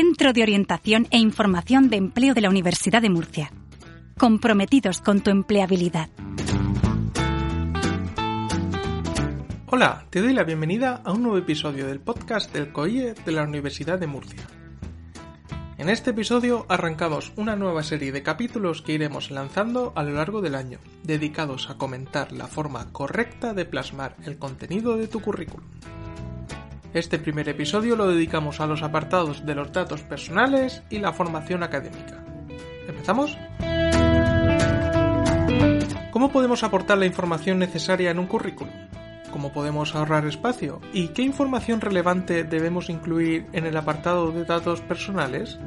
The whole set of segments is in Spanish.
Centro de Orientación e Información de Empleo de la Universidad de Murcia. Comprometidos con tu empleabilidad. Hola, te doy la bienvenida a un nuevo episodio del podcast del COIE de la Universidad de Murcia. En este episodio arrancamos una nueva serie de capítulos que iremos lanzando a lo largo del año, dedicados a comentar la forma correcta de plasmar el contenido de tu currículum. Este primer episodio lo dedicamos a los apartados de los datos personales y la formación académica. ¿Empezamos? ¿Cómo podemos aportar la información necesaria en un currículum? ¿Cómo podemos ahorrar espacio? ¿Y qué información relevante debemos incluir en el apartado de datos personales?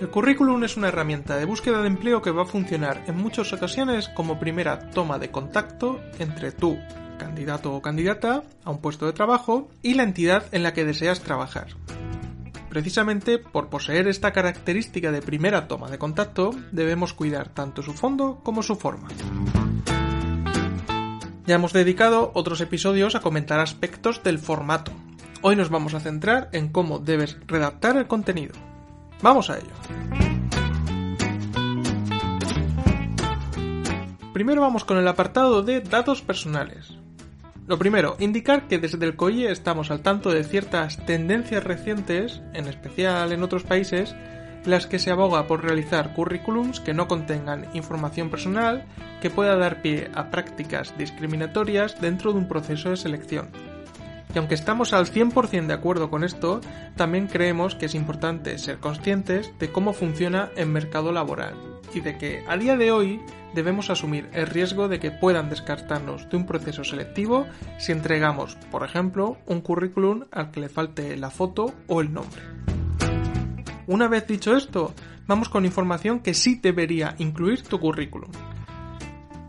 El currículum es una herramienta de búsqueda de empleo que va a funcionar en muchas ocasiones como primera toma de contacto entre tú, candidato o candidata, a un puesto de trabajo y la entidad en la que deseas trabajar. Precisamente por poseer esta característica de primera toma de contacto, debemos cuidar tanto su fondo como su forma. Ya hemos dedicado otros episodios a comentar aspectos del formato. Hoy nos vamos a centrar en cómo debes redactar el contenido. Vamos a ello. Primero vamos con el apartado de datos personales. Lo primero, indicar que desde el COIE estamos al tanto de ciertas tendencias recientes, en especial en otros países, las que se aboga por realizar currículums que no contengan información personal que pueda dar pie a prácticas discriminatorias dentro de un proceso de selección. Y aunque estamos al 100% de acuerdo con esto, también creemos que es importante ser conscientes de cómo funciona el mercado laboral y de que a día de hoy debemos asumir el riesgo de que puedan descartarnos de un proceso selectivo si entregamos, por ejemplo, un currículum al que le falte la foto o el nombre. Una vez dicho esto, vamos con información que sí debería incluir tu currículum.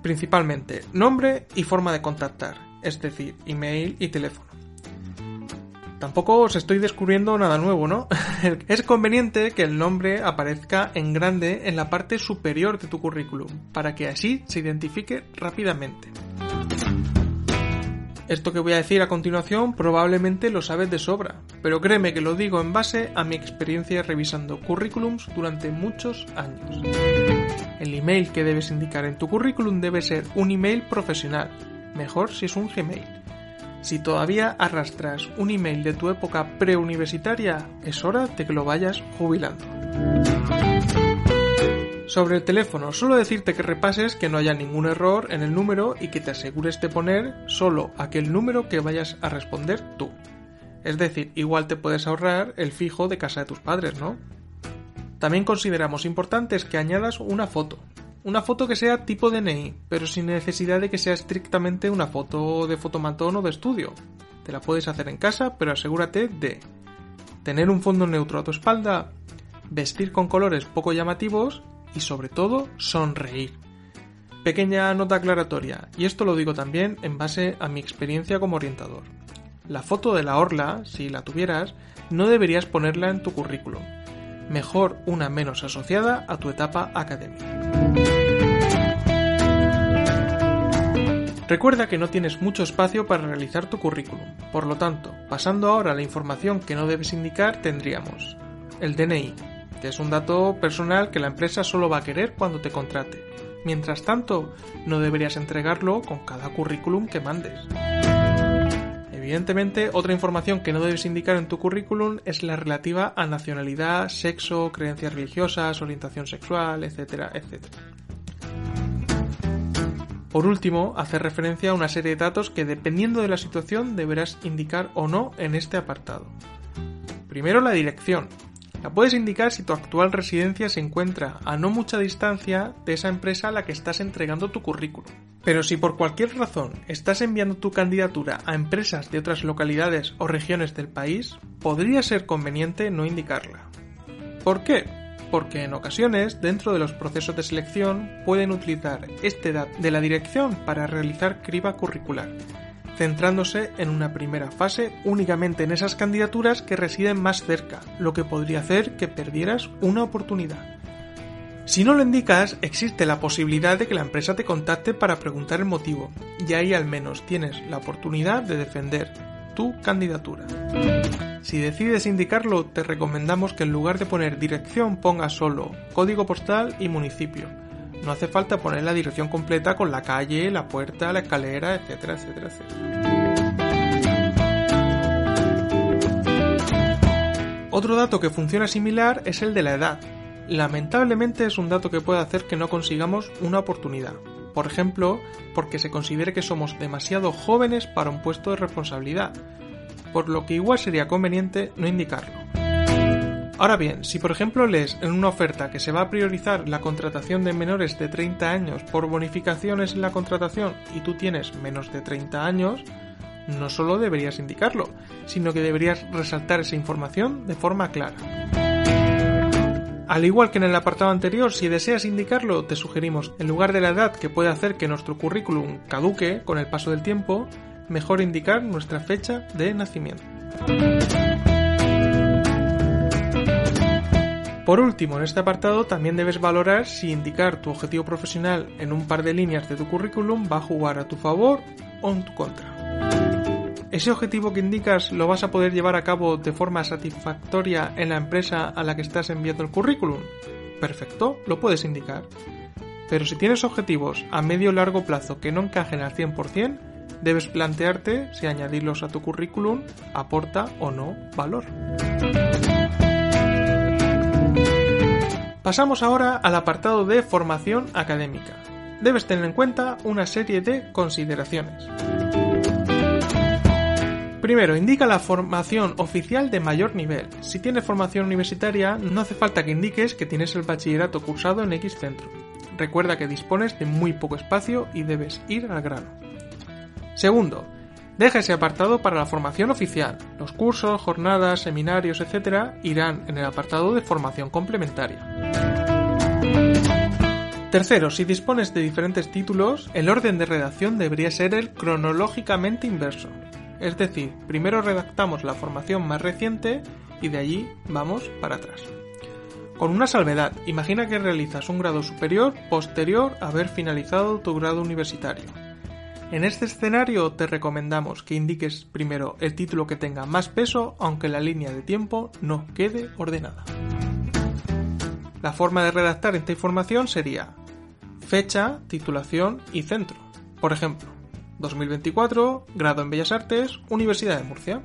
Principalmente nombre y forma de contactar, es decir, email y teléfono. Tampoco os estoy descubriendo nada nuevo, ¿no? es conveniente que el nombre aparezca en grande en la parte superior de tu currículum, para que así se identifique rápidamente. Esto que voy a decir a continuación probablemente lo sabes de sobra, pero créeme que lo digo en base a mi experiencia revisando currículums durante muchos años. El email que debes indicar en tu currículum debe ser un email profesional, mejor si es un Gmail. Si todavía arrastras un email de tu época preuniversitaria, es hora de que lo vayas jubilando. Sobre el teléfono, solo decirte que repases que no haya ningún error en el número y que te asegures de poner solo aquel número que vayas a responder tú. Es decir, igual te puedes ahorrar el fijo de casa de tus padres, ¿no? También consideramos importantes que añadas una foto. Una foto que sea tipo DNI, pero sin necesidad de que sea estrictamente una foto de fotomatón o de estudio. Te la puedes hacer en casa, pero asegúrate de tener un fondo neutro a tu espalda, vestir con colores poco llamativos y sobre todo sonreír. Pequeña nota aclaratoria, y esto lo digo también en base a mi experiencia como orientador. La foto de la orla, si la tuvieras, no deberías ponerla en tu currículum. Mejor una menos asociada a tu etapa académica. Recuerda que no tienes mucho espacio para realizar tu currículum, por lo tanto, pasando ahora a la información que no debes indicar, tendríamos el DNI, que es un dato personal que la empresa solo va a querer cuando te contrate. Mientras tanto, no deberías entregarlo con cada currículum que mandes. Evidentemente, otra información que no debes indicar en tu currículum es la relativa a nacionalidad, sexo, creencias religiosas, orientación sexual, etcétera, etcétera. Por último, hacer referencia a una serie de datos que dependiendo de la situación deberás indicar o no en este apartado. Primero la dirección, la puedes indicar si tu actual residencia se encuentra a no mucha distancia de esa empresa a la que estás entregando tu currículum. Pero si por cualquier razón estás enviando tu candidatura a empresas de otras localidades o regiones del país, podría ser conveniente no indicarla. ¿Por qué? Porque en ocasiones, dentro de los procesos de selección, pueden utilizar este dato de la dirección para realizar criba curricular, centrándose en una primera fase únicamente en esas candidaturas que residen más cerca, lo que podría hacer que perdieras una oportunidad. Si no lo indicas, existe la posibilidad de que la empresa te contacte para preguntar el motivo, y ahí al menos tienes la oportunidad de defender tu candidatura. Si decides indicarlo, te recomendamos que en lugar de poner dirección pongas solo código postal y municipio. No hace falta poner la dirección completa con la calle, la puerta, la escalera, etcétera, etcétera, etcétera. Otro dato que funciona similar es el de la edad. Lamentablemente es un dato que puede hacer que no consigamos una oportunidad. Por ejemplo, porque se considere que somos demasiado jóvenes para un puesto de responsabilidad, por lo que igual sería conveniente no indicarlo. Ahora bien, si por ejemplo lees en una oferta que se va a priorizar la contratación de menores de 30 años por bonificaciones en la contratación y tú tienes menos de 30 años, no solo deberías indicarlo, sino que deberías resaltar esa información de forma clara. Al igual que en el apartado anterior, si deseas indicarlo, te sugerimos, en lugar de la edad que puede hacer que nuestro currículum caduque con el paso del tiempo, mejor indicar nuestra fecha de nacimiento. Por último, en este apartado también debes valorar si indicar tu objetivo profesional en un par de líneas de tu currículum va a jugar a tu favor o en tu contra. ¿Ese objetivo que indicas lo vas a poder llevar a cabo de forma satisfactoria en la empresa a la que estás enviando el currículum? Perfecto, lo puedes indicar. Pero si tienes objetivos a medio o largo plazo que no encajen al 100%, debes plantearte si añadirlos a tu currículum aporta o no valor. Pasamos ahora al apartado de formación académica. Debes tener en cuenta una serie de consideraciones. Primero, indica la formación oficial de mayor nivel. Si tienes formación universitaria, no hace falta que indiques que tienes el bachillerato cursado en X centro. Recuerda que dispones de muy poco espacio y debes ir al grano. Segundo, deja ese apartado para la formación oficial. Los cursos, jornadas, seminarios, etc. irán en el apartado de formación complementaria. Tercero, si dispones de diferentes títulos, el orden de redacción debería ser el cronológicamente inverso. Es decir, primero redactamos la formación más reciente y de allí vamos para atrás. Con una salvedad, imagina que realizas un grado superior posterior a haber finalizado tu grado universitario. En este escenario te recomendamos que indiques primero el título que tenga más peso aunque la línea de tiempo no quede ordenada. La forma de redactar esta información sería fecha, titulación y centro. Por ejemplo, 2024, grado en Bellas Artes, Universidad de Murcia.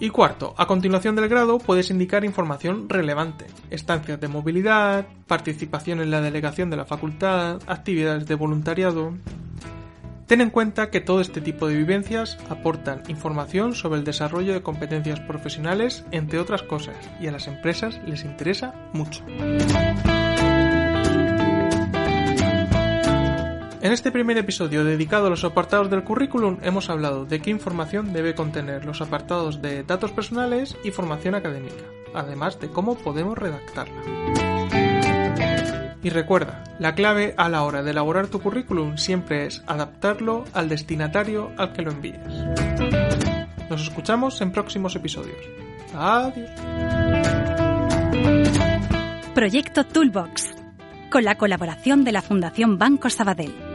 Y cuarto, a continuación del grado puedes indicar información relevante, estancias de movilidad, participación en la delegación de la facultad, actividades de voluntariado. Ten en cuenta que todo este tipo de vivencias aportan información sobre el desarrollo de competencias profesionales, entre otras cosas, y a las empresas les interesa mucho. En este primer episodio dedicado a los apartados del currículum hemos hablado de qué información debe contener los apartados de datos personales y formación académica, además de cómo podemos redactarla. Y recuerda, la clave a la hora de elaborar tu currículum siempre es adaptarlo al destinatario al que lo envíes. Nos escuchamos en próximos episodios. Adiós. Proyecto Toolbox, con la colaboración de la Fundación Banco Sabadell.